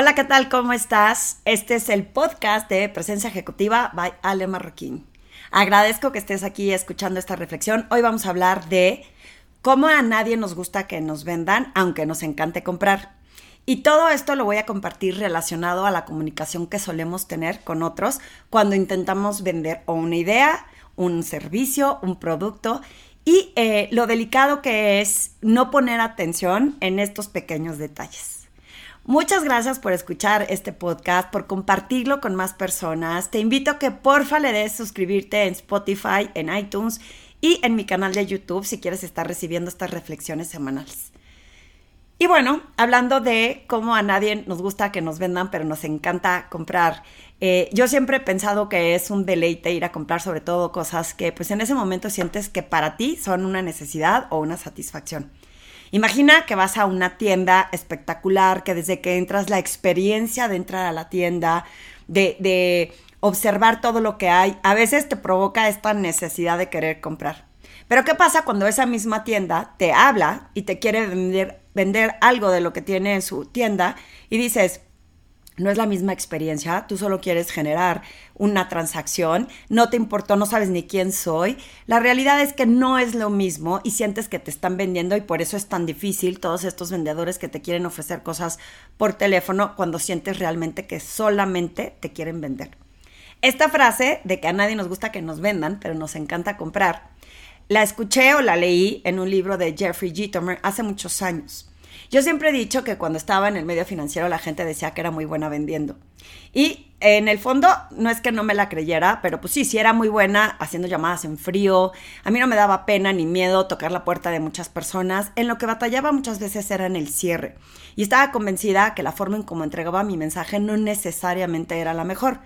Hola, ¿qué tal? ¿Cómo estás? Este es el podcast de Presencia Ejecutiva by Ale Marroquín. Agradezco que estés aquí escuchando esta reflexión. Hoy vamos a hablar de cómo a nadie nos gusta que nos vendan, aunque nos encante comprar. Y todo esto lo voy a compartir relacionado a la comunicación que solemos tener con otros cuando intentamos vender o una idea, un servicio, un producto y eh, lo delicado que es no poner atención en estos pequeños detalles. Muchas gracias por escuchar este podcast, por compartirlo con más personas. Te invito a que porfa le des suscribirte en Spotify, en iTunes y en mi canal de YouTube si quieres estar recibiendo estas reflexiones semanales. Y bueno, hablando de cómo a nadie nos gusta que nos vendan, pero nos encanta comprar. Eh, yo siempre he pensado que es un deleite ir a comprar sobre todo cosas que pues en ese momento sientes que para ti son una necesidad o una satisfacción. Imagina que vas a una tienda espectacular, que desde que entras la experiencia de entrar a la tienda, de, de observar todo lo que hay, a veces te provoca esta necesidad de querer comprar. Pero ¿qué pasa cuando esa misma tienda te habla y te quiere vender, vender algo de lo que tiene en su tienda y dices, no es la misma experiencia, tú solo quieres generar una transacción, no te importó, no sabes ni quién soy. La realidad es que no es lo mismo y sientes que te están vendiendo y por eso es tan difícil todos estos vendedores que te quieren ofrecer cosas por teléfono cuando sientes realmente que solamente te quieren vender. Esta frase de que a nadie nos gusta que nos vendan, pero nos encanta comprar, la escuché o la leí en un libro de Jeffrey Gitomer hace muchos años. Yo siempre he dicho que cuando estaba en el medio financiero la gente decía que era muy buena vendiendo. Y en el fondo no es que no me la creyera, pero pues sí, sí era muy buena haciendo llamadas en frío. A mí no me daba pena ni miedo tocar la puerta de muchas personas. En lo que batallaba muchas veces era en el cierre. Y estaba convencida que la forma en cómo entregaba mi mensaje no necesariamente era la mejor.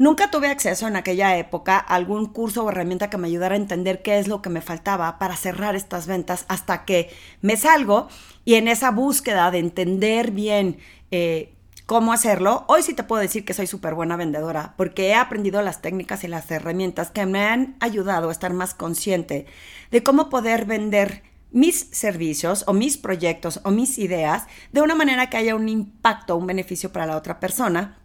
Nunca tuve acceso en aquella época a algún curso o herramienta que me ayudara a entender qué es lo que me faltaba para cerrar estas ventas hasta que me salgo y en esa búsqueda de entender bien eh, cómo hacerlo, hoy sí te puedo decir que soy súper buena vendedora porque he aprendido las técnicas y las herramientas que me han ayudado a estar más consciente de cómo poder vender mis servicios o mis proyectos o mis ideas de una manera que haya un impacto, un beneficio para la otra persona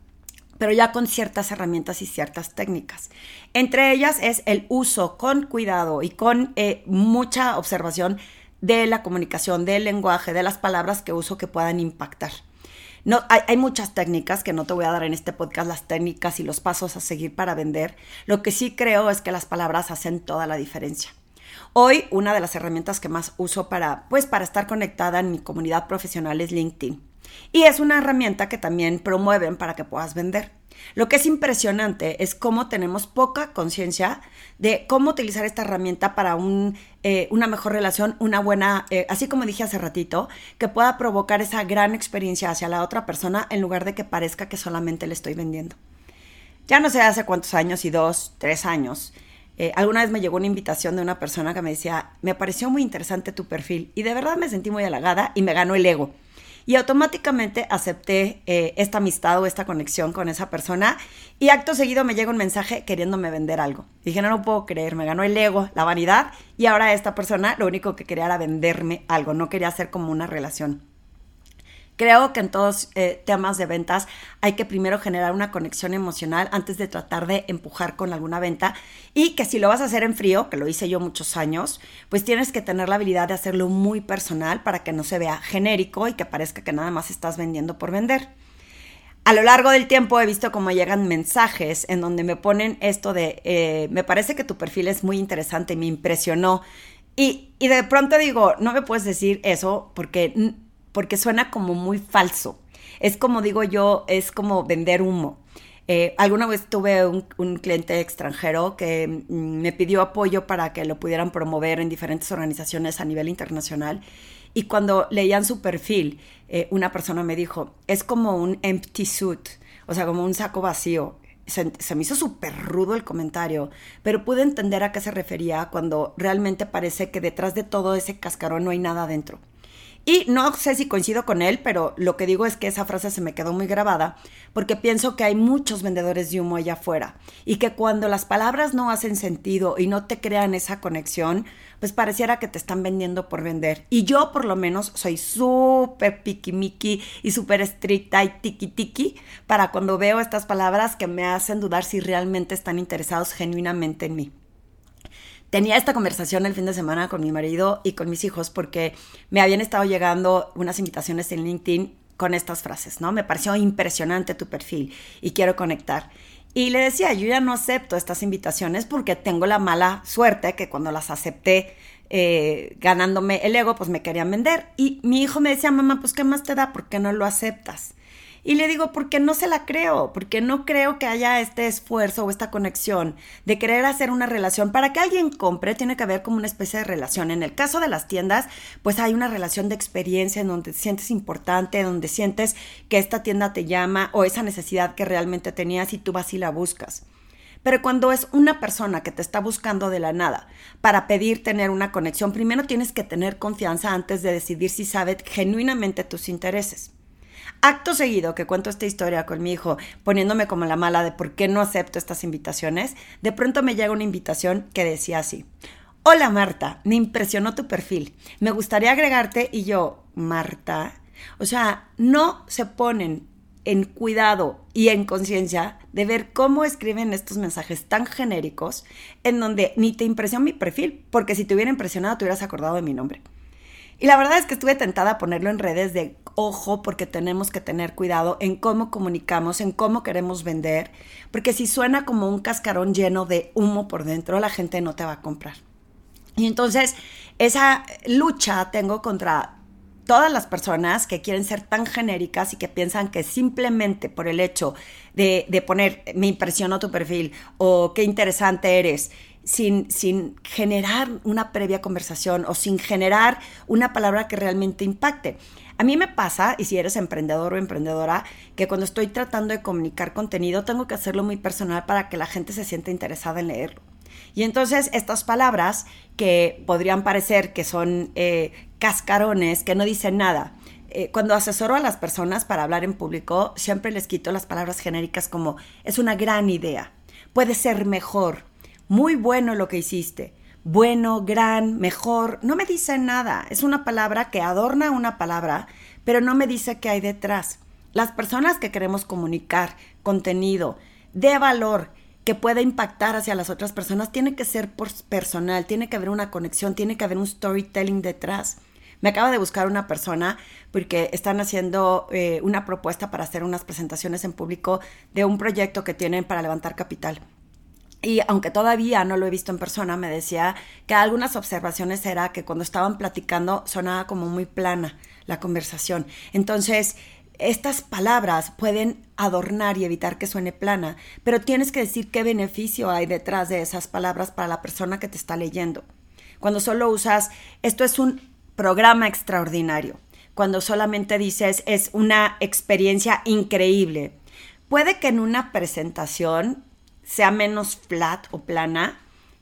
pero ya con ciertas herramientas y ciertas técnicas. Entre ellas es el uso con cuidado y con eh, mucha observación de la comunicación, del lenguaje, de las palabras que uso que puedan impactar. No, hay, hay, muchas técnicas que no te voy a dar en este podcast, las técnicas y los pasos a seguir para vender. Lo que sí creo es que las palabras hacen toda la diferencia. Hoy, una de las herramientas que más uso para, pues, para estar conectada en mi comunidad profesional es LinkedIn. Y es una herramienta que también promueven para que puedas vender. Lo que es impresionante es cómo tenemos poca conciencia de cómo utilizar esta herramienta para eh, una mejor relación, una buena, eh, así como dije hace ratito, que pueda provocar esa gran experiencia hacia la otra persona en lugar de que parezca que solamente le estoy vendiendo. Ya no sé hace cuántos años, y dos, tres años, eh, alguna vez me llegó una invitación de una persona que me decía, me pareció muy interesante tu perfil y de verdad me sentí muy halagada y me ganó el ego y automáticamente acepté eh, esta amistad o esta conexión con esa persona y acto seguido me llega un mensaje queriéndome vender algo. Dije, no lo puedo creer, me ganó el ego, la vanidad y ahora esta persona lo único que quería era venderme algo, no quería hacer como una relación. Creo que en todos eh, temas de ventas hay que primero generar una conexión emocional antes de tratar de empujar con alguna venta y que si lo vas a hacer en frío, que lo hice yo muchos años, pues tienes que tener la habilidad de hacerlo muy personal para que no se vea genérico y que parezca que nada más estás vendiendo por vender. A lo largo del tiempo he visto cómo llegan mensajes en donde me ponen esto de, eh, me parece que tu perfil es muy interesante, me impresionó. Y, y de pronto digo, no me puedes decir eso porque porque suena como muy falso. Es como digo yo, es como vender humo. Eh, alguna vez tuve un, cliente extranjero que mm, me pidió apoyo para que lo pudieran promover en diferentes organizaciones a nivel internacional. Y cuando leían su perfil, eh, una persona me dijo, es como un empty suit, o sea, como un saco vacío. Se, se me hizo súper rudo el comentario, pero pude entender a qué se refería cuando realmente parece que detrás de todo ese cascarón no hay nada adentro. Y no sé si coincido con él, pero lo que digo es que esa frase se me quedó muy grabada porque pienso que hay muchos vendedores de humo allá afuera y que cuando las palabras no hacen sentido y no te crean esa conexión, pues pareciera que te están vendiendo por vender. Y yo por lo menos soy súper piquimiqui y súper estricta y tiki tiki para cuando veo estas palabras que me hacen dudar si realmente están interesados genuinamente en mí tenía esta conversación el fin de semana con mi marido y con mis hijos porque me habían estado llegando unas invitaciones en LinkedIn con estas frases, ¿no? Me pareció impresionante tu perfil y quiero conectar. Y le decía, yo ya no acepto estas invitaciones porque tengo la mala suerte que cuando las acepté eh, ganándome el ego, pues me querían vender. Y mi hijo me decía, mamá, pues ¿qué más te da? ¿Por qué no lo aceptas? Y le digo, porque no se la creo, porque no creo que haya este esfuerzo o esta conexión de querer hacer una relación. Para que alguien compre, tiene que haber como una especie de relación. En el caso de las tiendas, pues hay una relación de experiencia en donde te sientes importante, donde sientes que esta tienda te llama o esa necesidad que realmente tenías y tú vas y la buscas. Pero cuando es una persona que te está buscando de la nada para pedir tener una conexión, primero tienes que tener confianza antes de decidir si sabe genuinamente tus intereses. Acto seguido que cuento esta historia con mi hijo, poniéndome como la mala de por qué no acepto estas invitaciones, de pronto me llega una invitación que decía así. Hola Marta, me impresionó tu perfil. Me gustaría agregarte y yo, Marta, o sea, no se ponen en cuidado y en conciencia de ver cómo escriben estos mensajes tan genéricos en donde ni te impresionó mi perfil, porque si te hubiera impresionado te hubieras acordado de mi nombre. Y la verdad es que estuve tentada a ponerlo en redes de ojo porque tenemos que tener cuidado en cómo comunicamos, en cómo queremos vender, porque si suena como un cascarón lleno de humo por dentro, la gente no te va a comprar. Y entonces esa lucha tengo contra todas las personas que quieren ser tan genéricas y que piensan que simplemente por el hecho de, poner me impresionó tu perfil o qué interesante eres, sin, sin generar una previa conversación o sin generar una palabra que realmente impacte. A mí me pasa, y si eres emprendedor o emprendedora, que cuando estoy tratando de comunicar contenido tengo que hacerlo muy personal para que la gente se sienta interesada en leerlo. Y entonces estas palabras que podrían parecer que son eh, cascarones, que no dicen nada, eh, cuando asesoro a las personas para hablar en público, siempre les quito las palabras genéricas como es una gran idea, puede ser mejor, muy bueno lo que hiciste. Bueno, gran, mejor, no me dice nada. Es una palabra que adorna una palabra, pero no me dice qué hay detrás. Las personas que queremos comunicar contenido de valor que pueda impactar hacia las otras personas tiene que ser personal, tiene que haber una conexión, tiene que haber un storytelling detrás. Me acaba de buscar una persona porque están haciendo eh, una propuesta para hacer unas presentaciones en público de un proyecto que tienen para levantar capital. Y aunque todavía no lo he visto en persona, me decía que algunas observaciones era que cuando estaban platicando sonaba como muy plana la conversación. Entonces, estas palabras pueden adornar y evitar que suene plana, pero tienes que decir qué beneficio hay detrás de esas palabras para la persona que te está leyendo. Cuando solo usas, esto es un programa extraordinario, cuando solamente dices, es una experiencia increíble. Puede que en una presentación sea menos flat o plana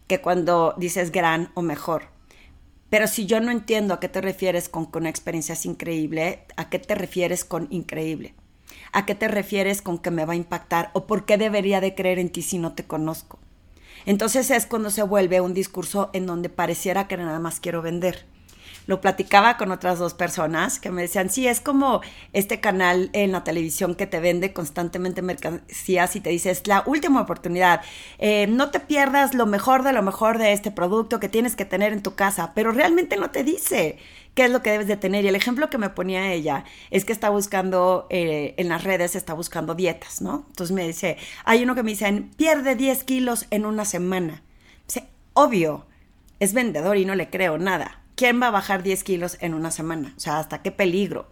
que cuando dices gran o mejor. Pero si yo no entiendo a qué te refieres con, con experiencia increíble, ¿a qué te refieres con increíble? ¿A qué te refieres con que me va a impactar? ¿O por qué debería de creer en ti si no te conozco? Entonces es cuando se vuelve un discurso en donde pareciera que nada más quiero vender lo platicaba con otras dos personas que me decían, sí, es como este canal en la televisión que te vende constantemente mercancías y te dice, es la última oportunidad, eh, no te pierdas lo mejor de lo mejor de este producto que tienes que tener en tu casa, pero realmente no te dice qué es lo que debes de tener. Y el ejemplo que me ponía ella es que está buscando, eh, en las redes está buscando dietas, ¿no? Entonces me dice, hay uno que me dice, pierde 10 kilos en una semana. Dice, obvio, es vendedor y no le creo nada ¿quién va a bajar 10 kilos en una semana? O sea, hasta qué peligro.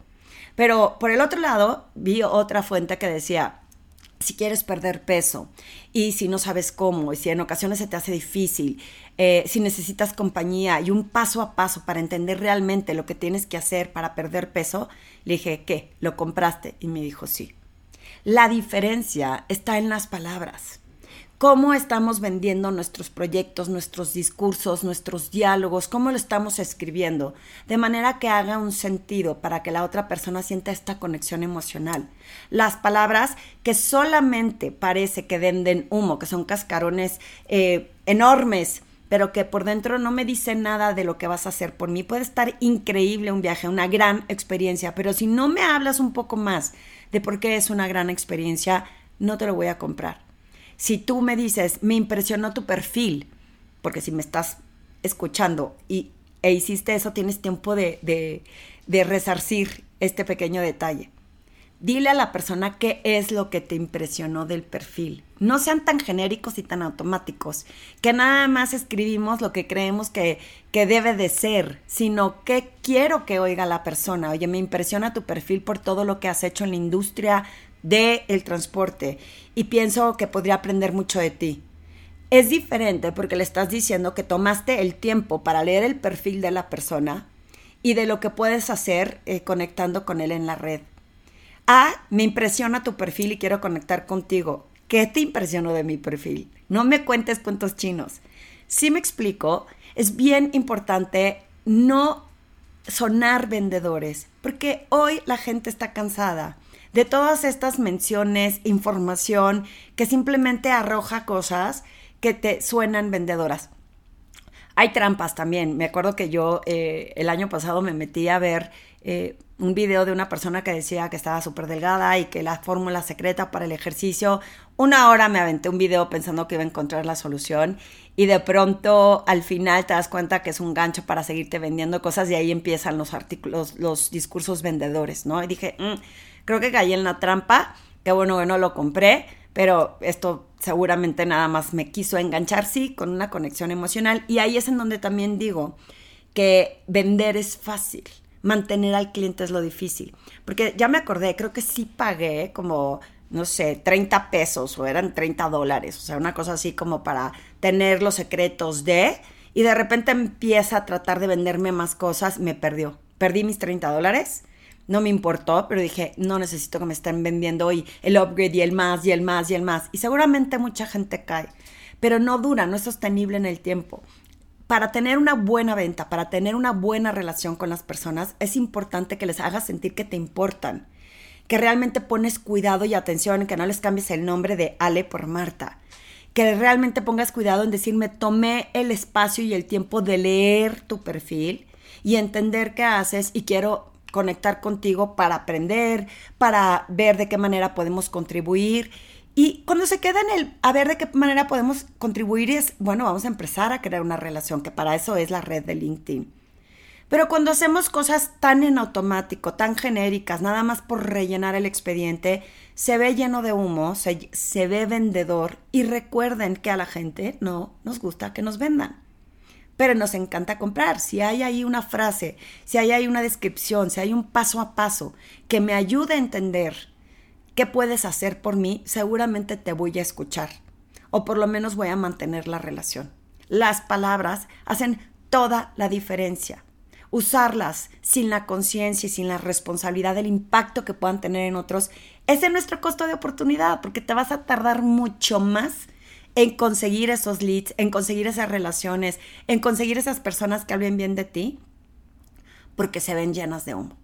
Pero por el otro lado, vi otra fuente que decía, si quieres perder peso y si no sabes cómo y si en ocasiones se te hace difícil, eh, si necesitas compañía y un paso a paso para entender realmente lo que tienes que hacer para perder peso, le dije, ¿qué? ¿Lo compraste? Y me dijo, sí. La diferencia está en las palabras. Cómo estamos vendiendo nuestros proyectos, nuestros discursos, nuestros diálogos, cómo lo estamos escribiendo, de manera que haga un sentido para que la otra persona sienta esta conexión emocional. Las palabras que solamente parece que venden humo, que son cascarones eh, enormes, pero que por dentro no me dicen nada de lo que vas a hacer por mí. Puede estar increíble un viaje, una gran experiencia, pero si no me hablas un poco más de por qué es una gran experiencia, no te lo voy a comprar. Si tú me dices, me impresionó tu perfil, porque si me estás escuchando y, e hiciste eso, tienes tiempo de, de, de resarcir este pequeño detalle. Dile a la persona qué es lo que te impresionó del perfil. No sean tan genéricos y tan automáticos, que nada más escribimos lo que creemos que, que debe de ser, sino que quiero que oiga la persona. Oye, me impresiona tu perfil por todo lo que has hecho en la industria del el transporte y pienso que podría aprender mucho de ti. Es diferente porque le estás diciendo que tomaste el tiempo para leer el perfil de la persona y de lo que puedes hacer eh, conectando con él en la red. Ah, me impresiona tu perfil y quiero conectar contigo. ¿Qué te impresionó de mi perfil? No me cuentes cuentos chinos. Si me explico, es bien importante no sonar vendedores, porque hoy la gente está cansada de todas estas menciones, información que simplemente arroja cosas que te suenan vendedoras. Hay trampas también. Me acuerdo que yo eh, el año pasado me metí a ver eh, un video de una persona que decía que estaba súper delgada y que la fórmula secreta para el ejercicio. Una hora me aventé un video pensando que iba a encontrar la solución y de pronto al final te das cuenta que es un gancho para seguirte vendiendo cosas y ahí empiezan los artículos, los discursos vendedores, ¿no? Y dije, mm, Creo que caí en la trampa, que bueno que no lo compré, pero esto seguramente nada más me quiso enganchar, sí, con una conexión emocional. Y ahí es en donde también digo que vender es fácil, mantener al cliente es lo difícil. Porque ya me acordé, creo que sí pagué como, no sé, 30 pesos o eran 30 dólares, o sea, una cosa así como para tener los secretos de... Y de repente empieza a tratar de venderme más cosas, me perdió. Perdí mis 30 dólares no me importó, pero dije, no necesito que me estén vendiendo hoy el upgrade y el más y el más y el más. Y seguramente mucha gente cae, pero no dura, no es sostenible en el tiempo. Para tener una buena venta, para tener una buena relación con las personas, es importante que les hagas sentir que te importan, que realmente pones cuidado y atención, que no les cambies el nombre de Ale por Marta, que realmente pongas cuidado en decirme, tomé el espacio y el tiempo de leer tu perfil y entender qué haces y quiero conectar contigo para aprender, para ver de qué manera podemos contribuir. Y cuando se queda en el a ver de qué manera podemos contribuir es, bueno, vamos a empezar a crear una relación, que para eso es la red de LinkedIn. Pero cuando hacemos cosas tan en automático, tan genéricas, nada más por rellenar el expediente, se ve lleno de humo, se, se ve vendedor y recuerden que a la gente no nos gusta que nos vendan pero nos encanta comprar. Si hay ahí una frase, si hay ahí una descripción, si hay un paso a paso que me ayude a entender qué puedes hacer por mí, seguramente te voy a escuchar o por lo menos voy a mantener la relación. Las palabras hacen toda la diferencia. Usarlas sin la conciencia y sin la responsabilidad del impacto que puedan tener en otros es nuestro costo de oportunidad, porque te vas a tardar mucho más en conseguir esos leads, en conseguir esas relaciones, en conseguir esas personas que hablen bien de ti, porque se ven llenas de humo.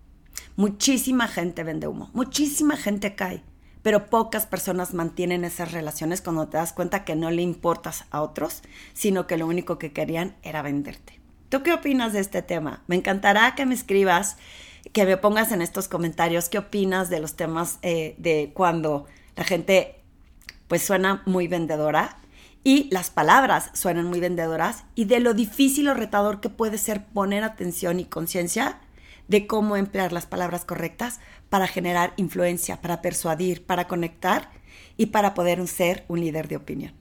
Muchísima gente vende humo, muchísima gente cae, pero pocas personas mantienen esas relaciones cuando te das cuenta que no le importas a otros, sino que lo único que querían era venderte. ¿Tú qué opinas de este tema? Me encantará que me escribas, que me pongas en estos comentarios qué opinas de los temas eh, de cuando la gente pues suena muy vendedora y las palabras suenan muy vendedoras y de lo difícil o retador que puede ser poner atención y conciencia de cómo emplear las palabras correctas para generar influencia, para persuadir, para conectar y para poder ser un líder de opinión.